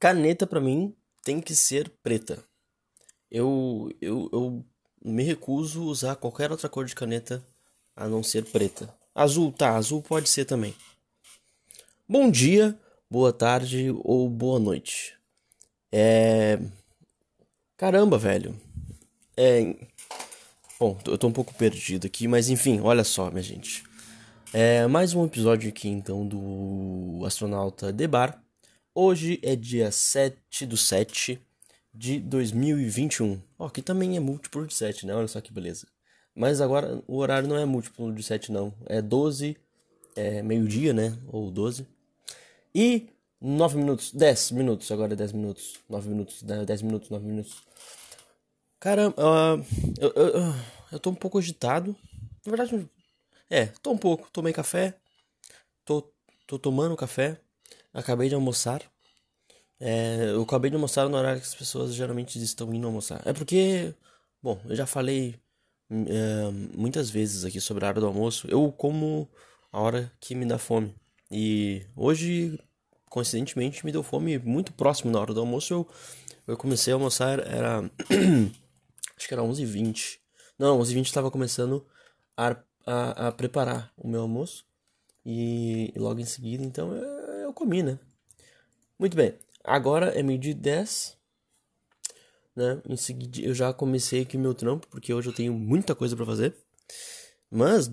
caneta para mim tem que ser preta. Eu, eu, eu me recuso a usar qualquer outra cor de caneta a não ser preta. Azul, tá, azul pode ser também. Bom dia, boa tarde ou boa noite. É. Caramba, velho. É. Bom, eu tô um pouco perdido aqui, mas enfim, olha só, minha gente. É mais um episódio aqui então do Astronauta Debar. Hoje é dia 7 do 7 de 2021. Ó, aqui também é múltiplo de 7, né? Olha só que beleza. Mas agora o horário não é múltiplo de 7, não. É 12, é meio-dia, né? Ou 12. E 9 minutos, 10 minutos, agora é 10 minutos. 9 minutos, 10 minutos, 9 minutos. Caramba, uh, eu, eu, eu tô um pouco agitado. Na verdade, é, tô um pouco. Tomei café. Tô, tô tomando café. Acabei de almoçar. É, eu acabei de almoçar no horário que as pessoas geralmente estão indo almoçar. É porque, bom, eu já falei é, muitas vezes aqui sobre a hora do almoço. Eu como a hora que me dá fome. E hoje, coincidentemente, me deu fome muito próximo da hora do almoço. Eu, eu comecei a almoçar, era. acho que era 11h20. Não, 11h20 estava começando a a, a preparar o meu almoço. E, e logo em seguida, então, eu, eu, comi, né? Muito bem. Agora é meio-dia 10. Né? Em seguida, eu já comecei aqui meu trampo, porque hoje eu tenho muita coisa para fazer. Mas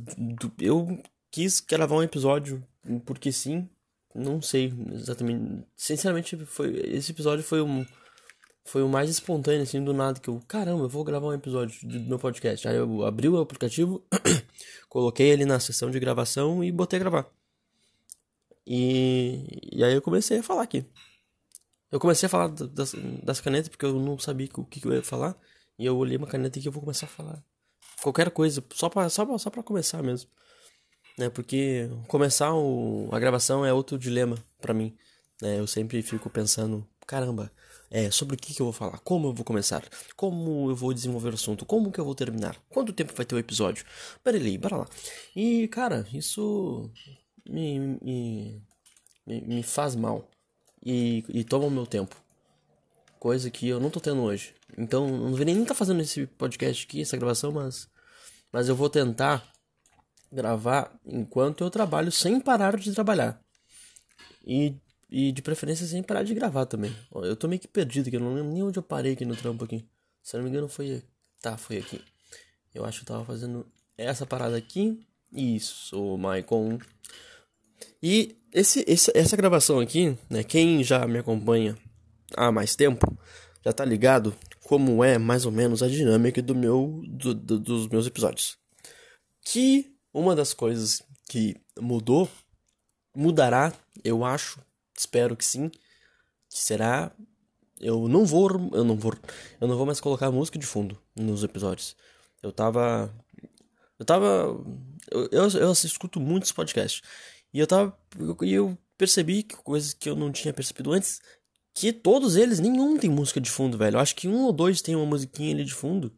eu quis gravar um episódio, porque sim, não sei exatamente. Sinceramente, foi esse episódio foi um foi o mais espontâneo, assim, do nada, que eu, caramba, eu vou gravar um episódio do meu podcast. Aí eu abri o aplicativo, coloquei ele na sessão de gravação e botei gravar. E, e aí eu comecei a falar aqui. Eu comecei a falar das, das canetas, porque eu não sabia o que, que eu ia falar. E eu olhei uma caneta e eu vou começar a falar qualquer coisa, só pra, só pra, só pra começar mesmo. Né? Porque começar o, a gravação é outro dilema para mim. Né? Eu sempre fico pensando, caramba, é, sobre o que, que eu vou falar, como eu vou começar, como eu vou desenvolver o assunto, como que eu vou terminar, quanto tempo vai ter o episódio. Pera ali, bora lá. E, cara, isso me, me, me, me faz mal e, e toma o meu tempo. Coisa que eu não tô tendo hoje. Então, não deveria nem estar tá fazendo esse podcast aqui, essa gravação, mas, mas eu vou tentar gravar enquanto eu trabalho sem parar de trabalhar. E e de preferência sem parar de gravar também. Eu tô meio que perdido aqui, eu não lembro nem onde eu parei aqui no trampo aqui. Se eu não me engano foi. Tá, foi aqui. Eu acho que eu tava fazendo essa parada aqui. Isso, Maicon. E esse, esse, essa gravação aqui, né? Quem já me acompanha há mais tempo já tá ligado como é mais ou menos a dinâmica do meu do, do, dos meus episódios. Que uma das coisas que mudou mudará, eu acho, espero que sim, que será eu não vou eu não vou eu não vou mais colocar música de fundo nos episódios. Eu tava eu tava eu, eu, eu escuto muitos podcasts. E eu tava e eu, percebi que coisas que eu não tinha percebido antes, que todos eles nenhum tem música de fundo, velho. Eu acho que um ou dois tem uma musiquinha ali de fundo.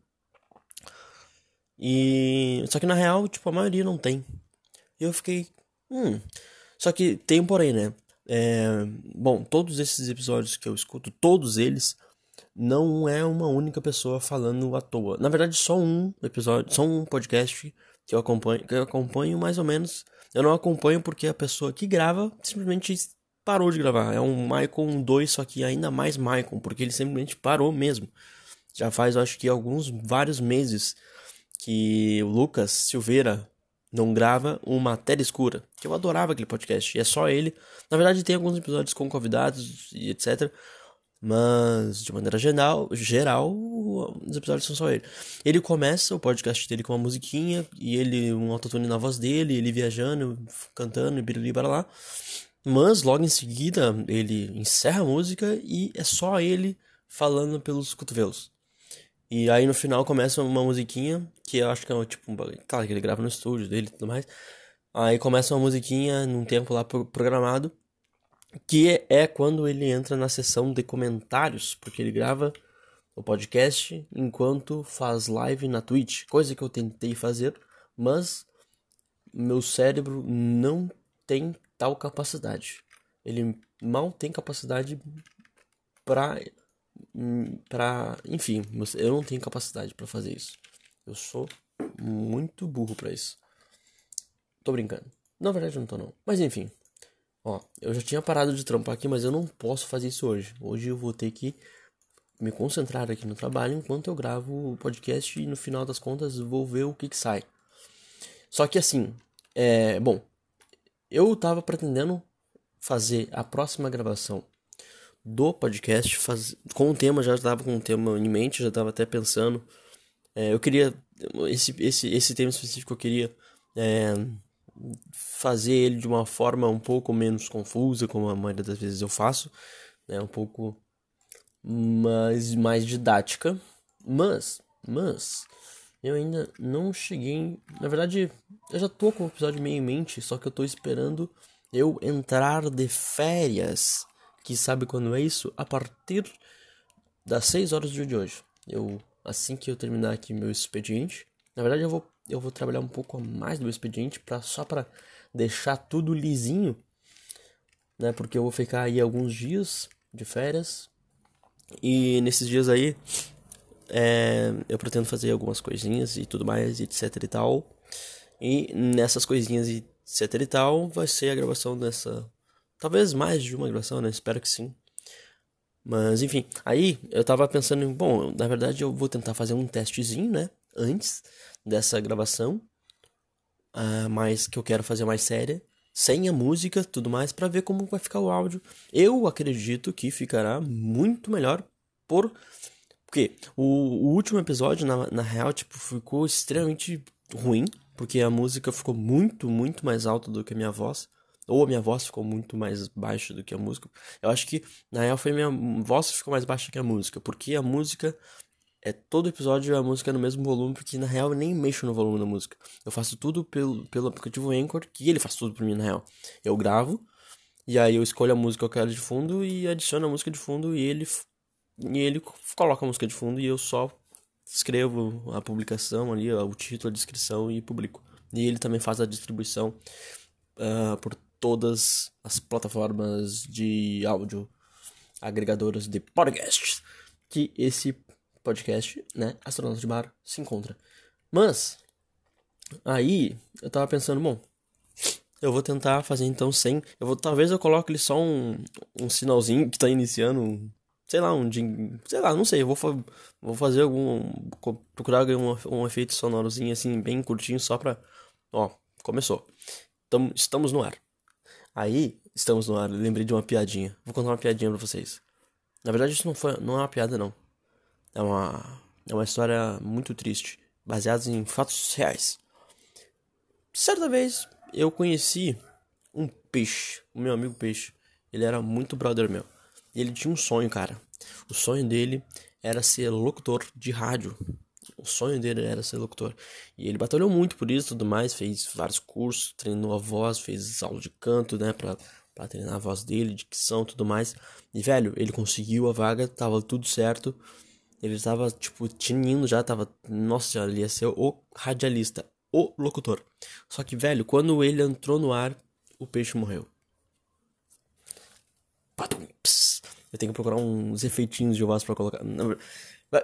E só que na real, tipo, a maioria não tem. E eu fiquei, hum. Só que tem um porém, né? É, bom, todos esses episódios que eu escuto, todos eles, não é uma única pessoa falando à toa. Na verdade, só um episódio, só um podcast que eu acompanho, que eu acompanho mais ou menos. Eu não acompanho porque a pessoa que grava simplesmente parou de gravar. É um Michael 2, só que ainda mais Michael, porque ele simplesmente parou mesmo. Já faz, acho que alguns vários meses que o Lucas Silveira não grava uma matéria escura. Que eu adorava aquele podcast. E é só ele. Na verdade, tem alguns episódios com convidados e etc. Mas, de maneira geral, geral, os episódios são só ele. Ele começa o podcast dele com uma musiquinha, e ele, um autotune na voz dele, ele viajando, cantando, e birili para lá. Mas, logo em seguida, ele encerra a música e é só ele falando pelos cotovelos. E aí no final começa uma musiquinha, que eu acho que é tipo, claro que ele grava no estúdio dele e tudo mais. Aí começa uma musiquinha num tempo lá programado, que é quando ele entra na sessão de comentários, porque ele grava o podcast enquanto faz live na Twitch, coisa que eu tentei fazer, mas meu cérebro não tem tal capacidade. Ele mal tem capacidade pra. pra. Enfim, eu não tenho capacidade para fazer isso. Eu sou muito burro para isso. Tô brincando. Na verdade, eu não tô, não. Mas enfim. Ó, eu já tinha parado de trampar aqui, mas eu não posso fazer isso hoje. Hoje eu vou ter que me concentrar aqui no trabalho enquanto eu gravo o podcast e no final das contas vou ver o que que sai. Só que assim, é, bom, eu tava pretendendo fazer a próxima gravação do podcast faz, com o tema, já estava com o tema em mente, já estava até pensando. É, eu queria, esse, esse, esse tema específico eu queria é, fazer ele de uma forma um pouco menos confusa, como a maioria das vezes eu faço, né, um pouco mais, mais didática, mas, mas, eu ainda não cheguei, na verdade, eu já tô com o episódio meio em mente, só que eu tô esperando eu entrar de férias, que sabe quando é isso? A partir das 6 horas do dia de hoje. Eu, assim que eu terminar aqui meu expediente, na verdade eu vou, eu vou trabalhar um pouco mais do meu expediente, pra, só para deixar tudo lisinho, né, porque eu vou ficar aí alguns dias de férias, e nesses dias aí, é, eu pretendo fazer algumas coisinhas e tudo mais, etc e tal. E nessas coisinhas e etc e tal, vai ser a gravação dessa. Talvez mais de uma gravação, né? Espero que sim. Mas enfim, aí eu tava pensando bom, na verdade eu vou tentar fazer um testezinho, né? Antes dessa gravação. Uh, mas que eu quero fazer mais séria sem a música, tudo mais, para ver como vai ficar o áudio. Eu acredito que ficará muito melhor por porque o, o último episódio na, na real tipo ficou extremamente ruim, porque a música ficou muito, muito mais alta do que a minha voz. Ou a minha voz ficou muito mais baixa do que a música. Eu acho que, na real, foi minha voz que ficou mais baixa que a música. Porque a música é todo episódio a música é no mesmo volume, porque na real eu nem mexo no volume da música. Eu faço tudo pelo, pelo aplicativo Anchor, que ele faz tudo por mim na real. Eu gravo, e aí eu escolho a música que eu quero de fundo e adiciono a música de fundo e ele e ele coloca a música de fundo e eu só escrevo a publicação ali, o título, a descrição e publico. E ele também faz a distribuição uh, por todas as plataformas de áudio agregadoras de podcasts que esse podcast, né, Astronauta de Bar, se encontra. Mas, aí, eu tava pensando, bom, eu vou tentar fazer então sem, eu vou, talvez eu coloque ali só um, um sinalzinho que tá iniciando, sei lá, um, sei lá, não sei, eu vou, vou fazer algum, procurar um, um efeito sonorozinho assim, bem curtinho, só pra, ó, começou. Tamo, estamos no ar. Aí, estamos no ar, lembrei de uma piadinha, vou contar uma piadinha pra vocês. Na verdade, isso não, foi, não é uma piada, não. É uma, é uma história muito triste, baseada em fatos reais. Certa vez eu conheci um peixe, o meu amigo peixe. Ele era muito brother meu. Ele tinha um sonho, cara. O sonho dele era ser locutor de rádio. O sonho dele era ser locutor. E ele batalhou muito por isso tudo mais. Fez vários cursos, treinou a voz, fez aula de canto, né? Pra, pra treinar a voz dele, dicção tudo mais. E, velho, ele conseguiu a vaga, tava tudo certo. Ele estava, tipo, tinindo já, tava. Nossa, ele ia ser o radialista, o locutor. Só que, velho, quando ele entrou no ar, o peixe morreu. Eu tenho que procurar uns efeitinhos de voz pra colocar.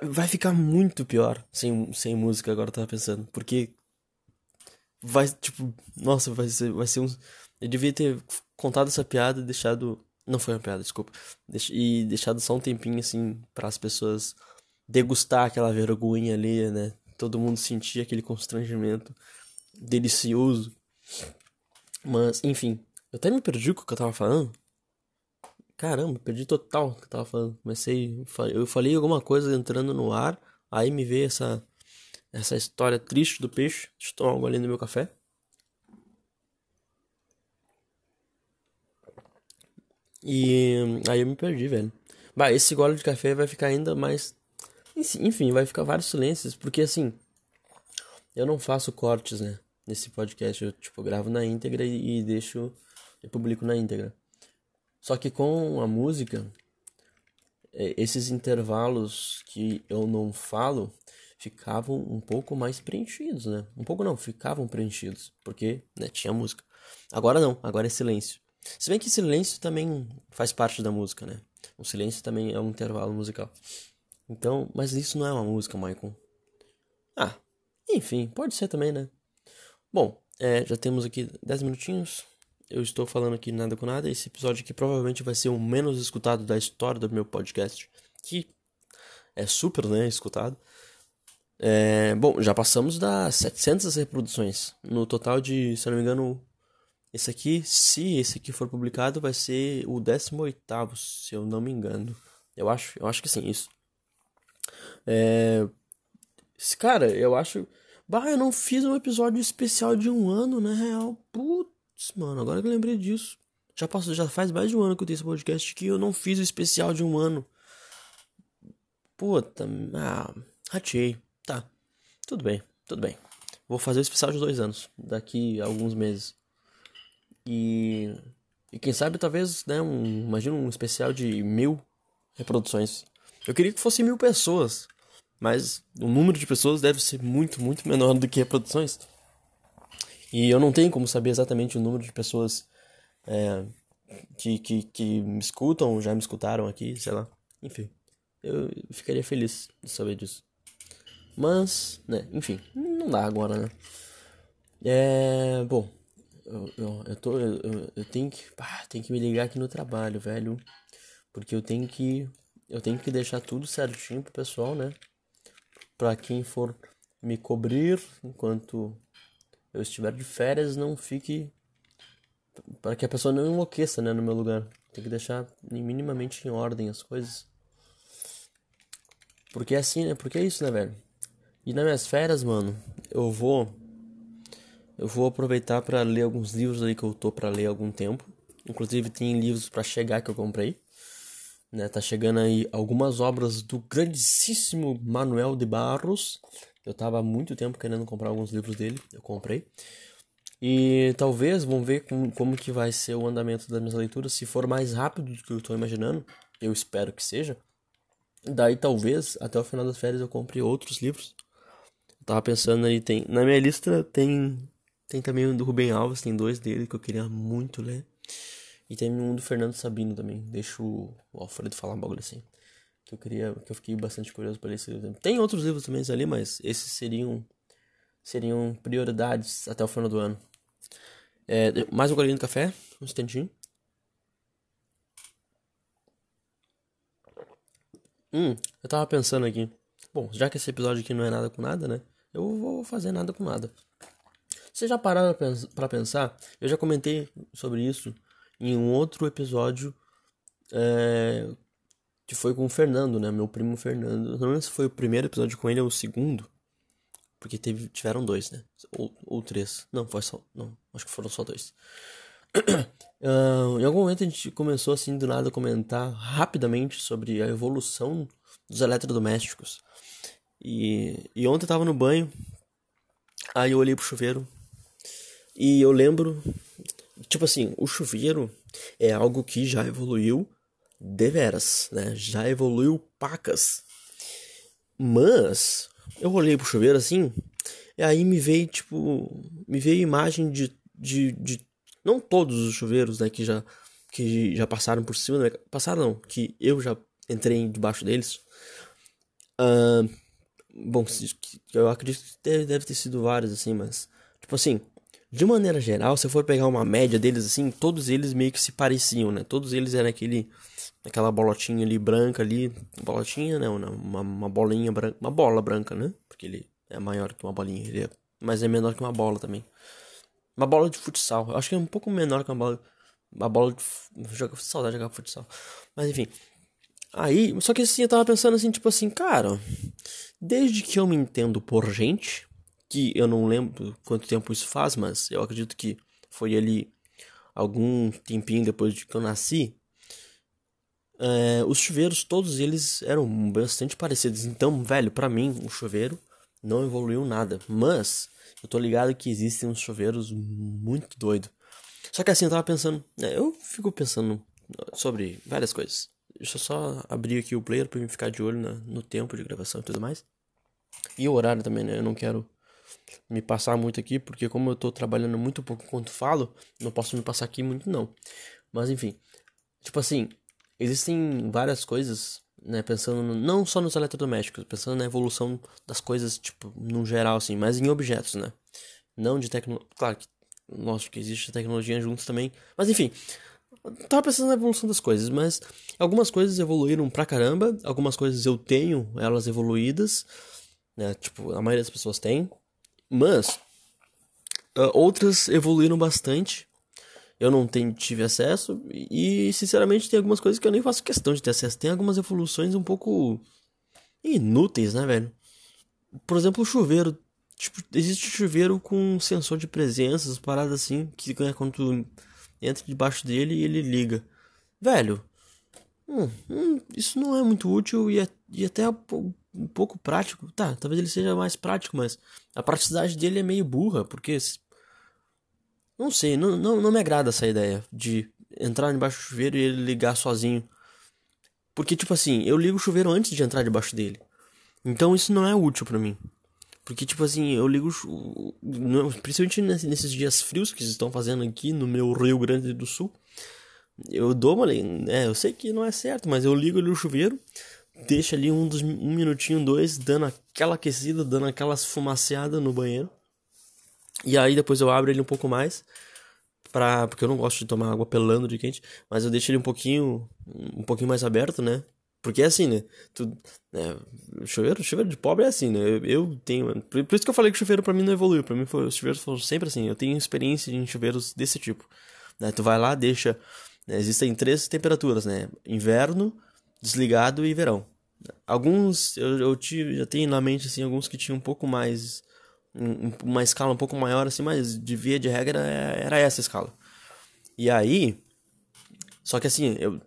Vai ficar muito pior sem, sem música, agora eu tava pensando. Porque. Vai, tipo. Nossa, vai ser, vai ser um. Eu devia ter contado essa piada e deixado. Não foi uma piada, desculpa. E deixado só um tempinho assim para as pessoas degustar aquela vergonha ali, né? Todo mundo sentia aquele constrangimento delicioso. Mas, enfim, eu até me perdi com o que eu tava falando. Caramba, perdi total o que eu tava falando. Comecei, eu falei alguma coisa entrando no ar, aí me veio essa essa história triste do peixe. Tomar um golinho no meu café. E aí eu me perdi, velho. Bah, esse gole de café vai ficar ainda mais enfim, vai ficar vários silêncios, porque assim, eu não faço cortes, né? Nesse podcast, eu tipo, gravo na íntegra e, e deixo, e publico na íntegra. Só que com a música, é, esses intervalos que eu não falo ficavam um pouco mais preenchidos, né? Um pouco não, ficavam preenchidos, porque né, tinha música. Agora não, agora é silêncio. Se bem que silêncio também faz parte da música, né? O silêncio também é um intervalo musical. Então, mas isso não é uma música, Michael. Ah, enfim, pode ser também, né? Bom, é, já temos aqui 10 minutinhos. Eu estou falando aqui nada com nada. Esse episódio aqui provavelmente vai ser o menos escutado da história do meu podcast. Que é super, né? Escutado. É, bom, já passamos das 700 reproduções. No total de, se eu não me engano, esse aqui, se esse aqui for publicado, vai ser o 18, se eu não me engano. Eu acho, eu acho que sim, isso. É, cara, eu acho. Bah, eu não fiz um episódio especial de um ano, na real. Putz, mano, agora que eu lembrei disso. Já passou, já faz mais de um ano que eu tenho esse podcast que eu não fiz o especial de um ano. Puta, ah, ratei. Tá, tudo bem, tudo bem. Vou fazer o especial de dois anos, daqui a alguns meses. E, e quem sabe talvez, né, um, imagina um especial de mil reproduções. Eu queria que fosse mil pessoas, mas o número de pessoas deve ser muito, muito menor do que reproduções. E eu não tenho como saber exatamente o número de pessoas é, que, que, que me escutam, já me escutaram aqui, sei lá. Enfim, eu ficaria feliz de saber disso. Mas, né, enfim, não dá agora, né? É. Bom, eu, eu, eu, tô, eu, eu tenho que. Pá, tenho que me ligar aqui no trabalho, velho. Porque eu tenho que. Eu tenho que deixar tudo certinho pro pessoal, né? Pra quem for me cobrir enquanto eu estiver de férias, não fique. Para que a pessoa não enlouqueça, né? No meu lugar. Tem que deixar minimamente em ordem as coisas. Porque é assim, né? Porque é isso, né, velho? E nas minhas férias, mano, eu vou eu vou aproveitar para ler alguns livros aí que eu tô para ler há algum tempo. Inclusive tem livros para chegar que eu comprei. Né, tá chegando aí algumas obras do grandíssimo Manuel de Barros. Eu tava há muito tempo querendo comprar alguns livros dele, eu comprei. E talvez, vamos ver como, que vai ser o andamento das minhas leituras. Se for mais rápido do que eu estou imaginando, eu espero que seja. Daí talvez até o final das férias eu compre outros livros Tava pensando aí, tem. Na minha lista tem. Tem também um do Rubem Alves, tem dois dele que eu queria muito ler. E tem um do Fernando Sabino também. Deixa o Alfredo falar um bagulho assim. Que eu queria. Que eu fiquei bastante curioso para esse livro. Tem outros livros também ali, mas esses seriam. Seriam prioridades até o final do ano. É, mais um golinho de café, um instantinho. Hum, eu tava pensando aqui. Bom, já que esse episódio aqui não é nada com nada, né? eu vou fazer nada com nada. Vocês já pararam para pensar? Eu já comentei sobre isso em um outro episódio é, que foi com o Fernando, né? Meu primo Fernando. Não lembro se foi o primeiro episódio com ele ou o segundo. Porque teve, tiveram dois, né? Ou, ou três. Não, foi só. Não, acho que foram só dois. uh, em algum momento a gente começou assim do nada a comentar rapidamente sobre a evolução dos eletrodomésticos. E, e ontem eu tava no banho, aí eu olhei pro chuveiro e eu lembro, tipo assim, o chuveiro é algo que já evoluiu deveras, né? Já evoluiu pacas. Mas eu olhei pro chuveiro assim, e aí me veio, tipo, me veio imagem de, de, de não todos os chuveiros, né, que já que já passaram por cima, né? passaram não, que eu já entrei debaixo deles. Uh, Bom, eu acredito que deve, deve ter sido vários, assim, mas. Tipo assim, de maneira geral, se eu for pegar uma média deles, assim, todos eles meio que se pareciam, né? Todos eles eram aquele. Aquela bolotinha ali branca ali. Bolotinha, não uma, uma bolinha branca. Uma bola branca, né? Porque ele é maior que uma bolinha. Ele é, mas é menor que uma bola também. Uma bola de futsal. Eu acho que é um pouco menor que uma bola. Uma bola de. Joga, saudade de jogar futsal. Mas enfim. Aí, só que assim, eu tava pensando assim, tipo assim, cara. Desde que eu me entendo por gente, que eu não lembro quanto tempo isso faz, mas eu acredito que foi ali algum tempinho depois de que eu nasci, é, os chuveiros todos eles eram bastante parecidos. Então, velho, para mim o chuveiro não evoluiu nada, mas eu tô ligado que existem uns chuveiros muito doido. Só que assim eu tava pensando, né, eu fico pensando sobre várias coisas. Deixa eu só abrir aqui o player para mim ficar de olho na, no tempo de gravação e tudo mais. E o horário também, né? Eu não quero me passar muito aqui, porque como eu tô trabalhando muito pouco enquanto falo, não posso me passar aqui muito não. Mas enfim, tipo assim, existem várias coisas, né, pensando no, não só nos eletrodomésticos, pensando na evolução das coisas, tipo, no geral, assim, mas em objetos, né? Não de tecnologia. Claro que, lógico que existe tecnologia juntos também, mas enfim. Tava pensando na evolução das coisas, mas algumas coisas evoluíram pra caramba, algumas coisas eu tenho elas evoluídas, né? Tipo, a maioria das pessoas tem, mas uh, outras evoluíram bastante eu não tenho, tive acesso e, sinceramente, tem algumas coisas que eu nem faço questão de ter acesso. Tem algumas evoluções um pouco inúteis, né, velho? Por exemplo, o chuveiro. Tipo, existe chuveiro com sensor de presença, paradas assim, que né, quando tu entra debaixo dele ele liga. Velho, hum, hum, isso não é muito útil e, é, e até um pouco prático. Tá, talvez ele seja mais prático, mas a praticidade dele é meio burra, porque não sei, não, não, não me agrada essa ideia de entrar debaixo do chuveiro e ele ligar sozinho. Porque, tipo assim, eu ligo o chuveiro antes de entrar debaixo dele. Então isso não é útil para mim. Porque, tipo assim, eu ligo. Principalmente nesses dias frios que estão fazendo aqui no meu Rio Grande do Sul. Eu dou uma. É, eu sei que não é certo, mas eu ligo ali o chuveiro. Deixo ali um, dos, um minutinho, dois, dando aquela aquecida, dando aquelas fumaceadas no banheiro. E aí depois eu abro ele um pouco mais. Pra, porque eu não gosto de tomar água pelando de quente. Mas eu deixo ele um pouquinho. Um pouquinho mais aberto, né? Porque é assim, né? Tu, né? Chuveiro, chuveiro de pobre é assim, né? Eu, eu tenho. Por, por, isso que eu falei que chuveiro pra mim não evoluiu. Pra mim foi, os chuveiros foram sempre assim. Eu tenho experiência em chuveiros desse tipo. Né? Tu vai lá, deixa. Né? Existem três temperaturas, né? Inverno, desligado e verão. Alguns eu, eu tive, já tenho na mente assim, alguns que tinham um pouco mais uma escala um pouco maior assim, mas de via de regra é, era essa escala. E aí, só que assim, eu,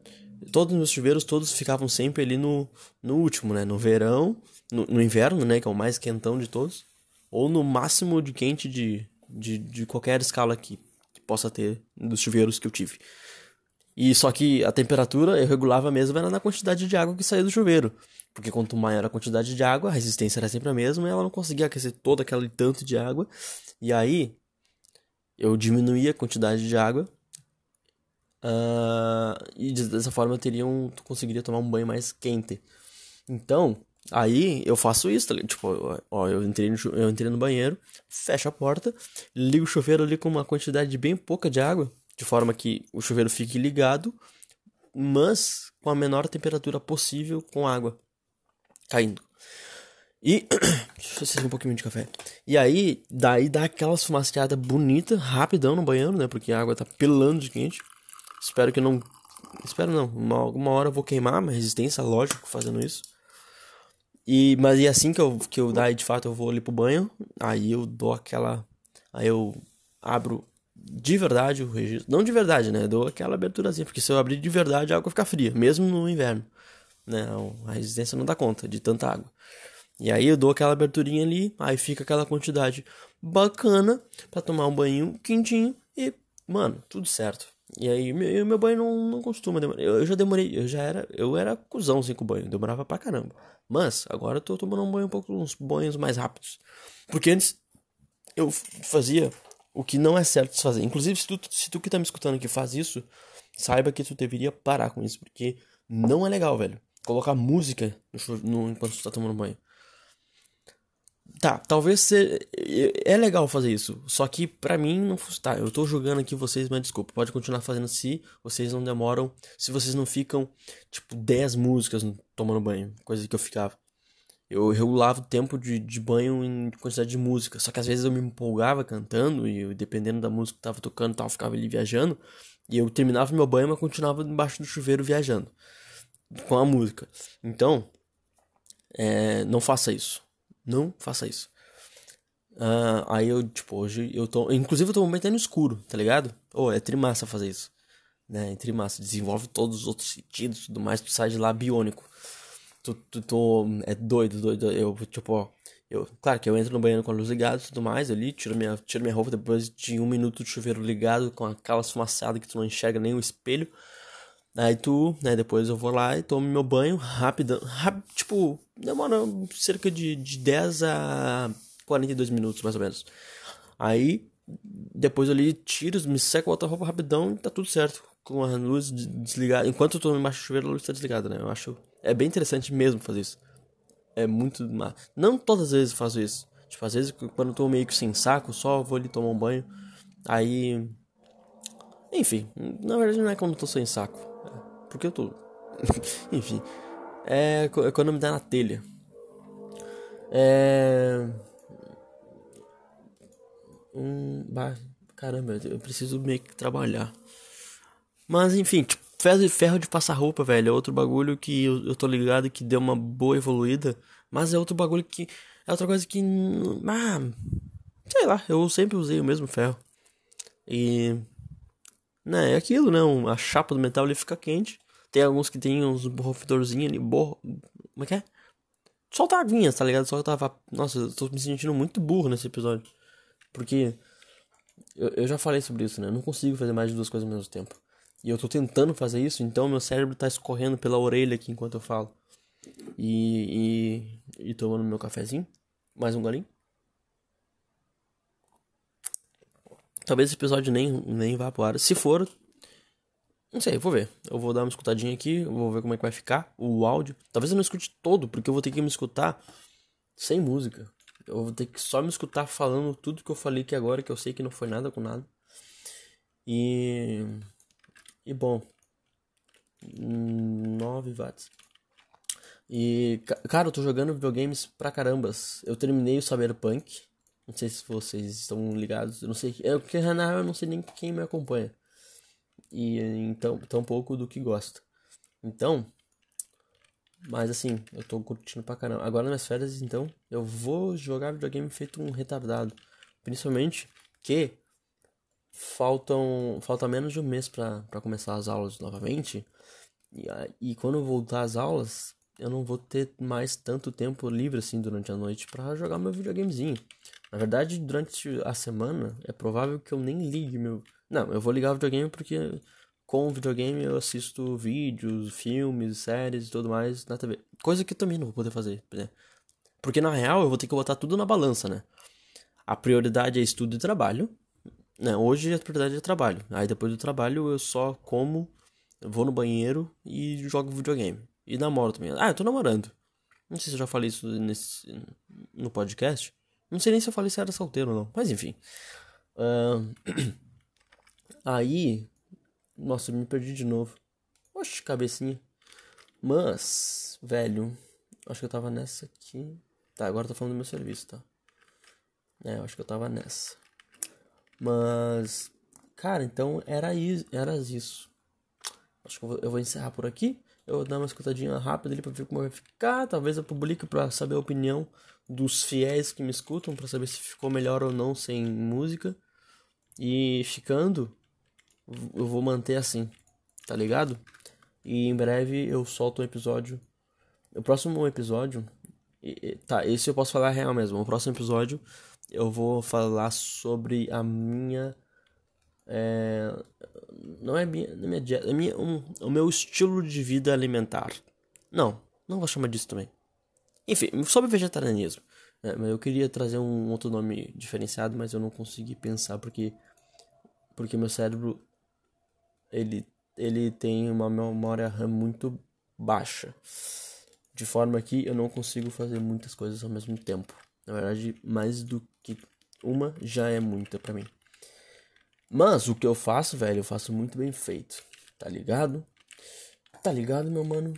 todos os meus chuveiros todos ficavam sempre ali no, no último, né? No verão, no, no, inverno, né? Que é o mais quentão de todos, ou no máximo de quente de, de, de qualquer escala que, que possa ter dos chuveiros que eu tive. E só que a temperatura eu regulava mesmo era na quantidade de água que saía do chuveiro. Porque quanto maior a quantidade de água, a resistência era sempre a mesma e ela não conseguia aquecer todo aquele tanto de água. E aí eu diminuía a quantidade de água. Uh, e dessa forma eu teria um, conseguiria tomar um banho mais quente. Então, aí eu faço isso, tá tipo, ó, eu entrei, no, eu entrei no banheiro, fecho a porta, ligo o chuveiro ali com uma quantidade bem pouca de água, de forma que o chuveiro fique ligado, mas com a menor temperatura possível com água caindo. E. Deixa eu um pouquinho de café. E aí, daí dá aquelas fumaceadas bonitas, rapidão no banheiro, né? Porque a água tá pelando de quente. Espero que não. Espero não. Uma, alguma hora eu vou queimar minha resistência, lógico, fazendo isso. E, mas e assim que eu, que eu daí de fato eu vou ali pro banho, aí eu dou aquela. Aí eu abro de verdade o registro. Não de verdade, né? Dou aquela aberturazinha. Porque se eu abrir de verdade a água fica fria, mesmo no inverno né? A resistência não dá conta de tanta água. E aí eu dou aquela aberturinha ali, aí fica aquela quantidade bacana para tomar um banho quentinho e, mano, tudo certo. E aí meu, meu banho não, não costuma demorar. Eu, eu, já demorei, eu já era, eu era cuzão assim com banho, demorava pra caramba. Mas agora eu tô tomando um banho um pouco uns banhos mais rápidos. Porque antes eu fazia o que não é certo de fazer. Inclusive, se tu, se tu que tá me escutando aqui faz isso, saiba que tu deveria parar com isso, porque não é legal, velho colocar música no, no, enquanto você tá tomando banho. Tá, talvez seja, é legal fazer isso, só que pra mim não tá, eu tô jogando aqui vocês, mas desculpa, pode continuar fazendo se vocês não demoram, se vocês não ficam tipo 10 músicas tomando banho, coisa que eu ficava. Eu regulava o tempo de, de banho em quantidade de música, só que às vezes eu me empolgava cantando e eu, dependendo da música que tava tocando, tal, ficava ali viajando e eu terminava meu banho, mas continuava embaixo do chuveiro viajando com a música. Então, é, não faça isso. Não faça isso. Uh, aí eu, tipo, hoje eu tô. Inclusive eu tô muito no escuro, tá ligado? Oh, é trimassa fazer isso. Né? É trimassa. Desenvolve todos os outros sentidos tudo mais. Tu sai de lá biônico. Tu, tu, tu é doido, doido. Eu, tipo, ó. Eu, claro que eu entro no banheiro com a luz ligada e tudo mais ali, tiro minha, tiro minha roupa depois de um minuto de chuveiro ligado com aquela fumaçada que tu não enxerga nem o espelho. Aí tu, né, depois eu vou lá e tomo meu banho rápido, rápido tipo, demora cerca de, de 10 a 42 minutos, mais ou menos. Aí, depois ali tiro, me seco, outra roupa rapidão e tá tudo certo. Com a luz desligada. Enquanto eu tô embaixo do chuveiro, a luz tá desligada, né? Eu acho. É bem interessante mesmo fazer isso. É muito. Não todas as vezes eu faço isso. Tipo, às vezes quando eu tô meio que sem saco, só vou ali tomar um banho. Aí. Enfim, na verdade não é quando eu tô sem saco. É porque eu tô. Enfim. É, é quando me dá na telha. É. Um. Caramba, eu preciso meio que trabalhar. Mas enfim, tipo, ferro de passar roupa, velho. É outro bagulho que eu, eu tô ligado que deu uma boa evoluída. Mas é outro bagulho que. É outra coisa que. Ah, sei lá, eu sempre usei o mesmo ferro. E. Né, é aquilo, né? A chapa do metal ele fica quente. Tem alguns que tem uns borrofidorzinhos ali. Borro... Como é que é? Solta aguinhas, tá ligado? Tava. Nossa, eu tô me sentindo muito burro nesse episódio. Porque. Eu, eu já falei sobre isso, né? Eu não consigo fazer mais de duas coisas ao mesmo tempo. E eu tô tentando fazer isso, então meu cérebro tá escorrendo pela orelha aqui enquanto eu falo. E, e, e tomando meu cafezinho. Mais um golinho. Talvez esse episódio nem, nem vá pro ar. Se for, não sei, vou ver. Eu vou dar uma escutadinha aqui, vou ver como é que vai ficar o áudio. Talvez eu não escute todo, porque eu vou ter que me escutar sem música. Eu vou ter que só me escutar falando tudo que eu falei aqui agora, que eu sei que não foi nada com nada. E. E bom. 9 watts. E, cara, eu tô jogando videogames pra carambas. Eu terminei o Cyberpunk. Não sei se vocês estão ligados. Eu não sei. É porque na eu não sei nem quem me acompanha. E então, tão pouco do que gosta. Então. Mas assim, eu tô curtindo pra caramba. Agora nas férias, então, eu vou jogar videogame feito um retardado. Principalmente que faltam falta menos de um mês para começar as aulas novamente. E, e quando eu voltar às aulas, eu não vou ter mais tanto tempo livre assim durante a noite para jogar meu videogamezinho. Na verdade, durante a semana é provável que eu nem ligue meu. Não, eu vou ligar o videogame porque com o videogame eu assisto vídeos, filmes, séries e tudo mais na TV. Coisa que eu também não vou poder fazer, né? Porque na real eu vou ter que botar tudo na balança, né? A prioridade é estudo e trabalho. Né? Hoje a prioridade é trabalho. Aí depois do trabalho eu só como, vou no banheiro e jogo videogame. E namoro também. Ah, eu tô namorando. Não sei se eu já falei isso nesse, no podcast. Não sei nem se eu falei se era solteiro ou não. Mas enfim. Uh... Aí. Nossa, eu me perdi de novo. Oxe, cabecinha. Mas, velho. Acho que eu tava nessa aqui. Tá, agora eu tô falando do meu serviço, tá? É, eu acho que eu tava nessa. Mas. Cara, então era isso. Era isso. Acho que eu vou, eu vou encerrar por aqui. Eu vou dar uma escutadinha rápida ali pra ver como vai ficar. Talvez eu publique pra saber a opinião dos fiéis que me escutam. Pra saber se ficou melhor ou não sem música. E ficando, eu vou manter assim. Tá ligado? E em breve eu solto um episódio. O próximo episódio. Tá, esse eu posso falar real mesmo. O próximo episódio eu vou falar sobre a minha é, não é minha, é minha dieta, é minha, um, o meu estilo de vida alimentar. Não, não vou chamar disso também. Enfim, sobre vegetarianismo. É, eu queria trazer um outro nome diferenciado, mas eu não consegui pensar porque porque meu cérebro ele ele tem uma memória RAM muito baixa, de forma que eu não consigo fazer muitas coisas ao mesmo tempo. Na verdade, mais do que uma já é muita para mim. Mas o que eu faço, velho, eu faço muito bem feito. Tá ligado? Tá ligado, meu mano?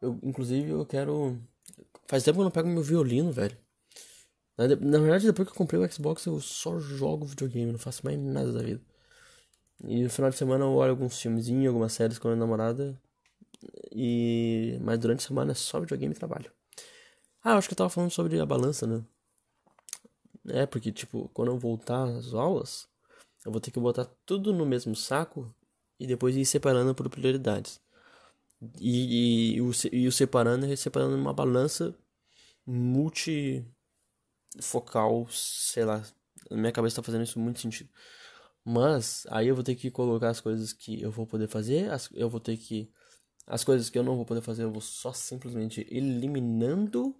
Eu, inclusive, eu quero. Faz tempo que eu não pego meu violino, velho. Na, na verdade, depois que eu comprei o Xbox, eu só jogo videogame, não faço mais nada da vida. E no final de semana eu olho alguns filmezinhos, algumas séries com a minha namorada. E. Mas durante a semana é só videogame e trabalho. Ah, eu acho que eu tava falando sobre a balança, né? É, porque, tipo, quando eu voltar às aulas, eu vou ter que botar tudo no mesmo saco e depois ir separando por prioridades. E, e, o, e o separando é separando numa balança multifocal, sei lá. Na minha cabeça tá fazendo isso muito sentido. Mas aí eu vou ter que colocar as coisas que eu vou poder fazer, as, eu vou ter que. As coisas que eu não vou poder fazer, eu vou só simplesmente eliminando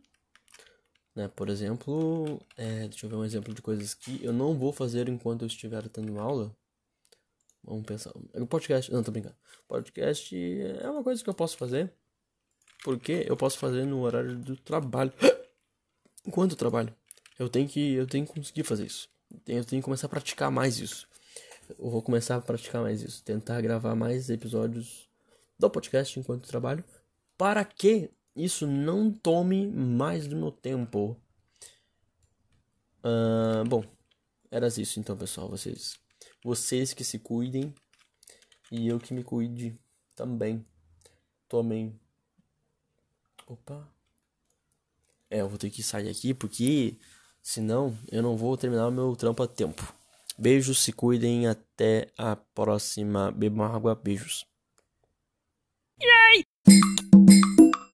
né? Por exemplo, é, deixa eu ver um exemplo de coisas que eu não vou fazer enquanto eu estiver tendo aula. Vamos pensar. O podcast. Não, tô brincando. Podcast é uma coisa que eu posso fazer. Porque eu posso fazer no horário do trabalho. Enquanto eu trabalho. Eu tenho que, eu tenho que conseguir fazer isso. Eu tenho que começar a praticar mais isso. Eu vou começar a praticar mais isso. Tentar gravar mais episódios do podcast enquanto eu trabalho. Para que isso não tome mais do meu tempo. Uh, bom, era isso então, pessoal. Vocês, vocês que se cuidem e eu que me cuide também. Tomem. Opa. É, eu vou ter que sair aqui porque senão eu não vou terminar o meu trampo a tempo. Beijos, se cuidem, até a próxima. Bebam água, beijos.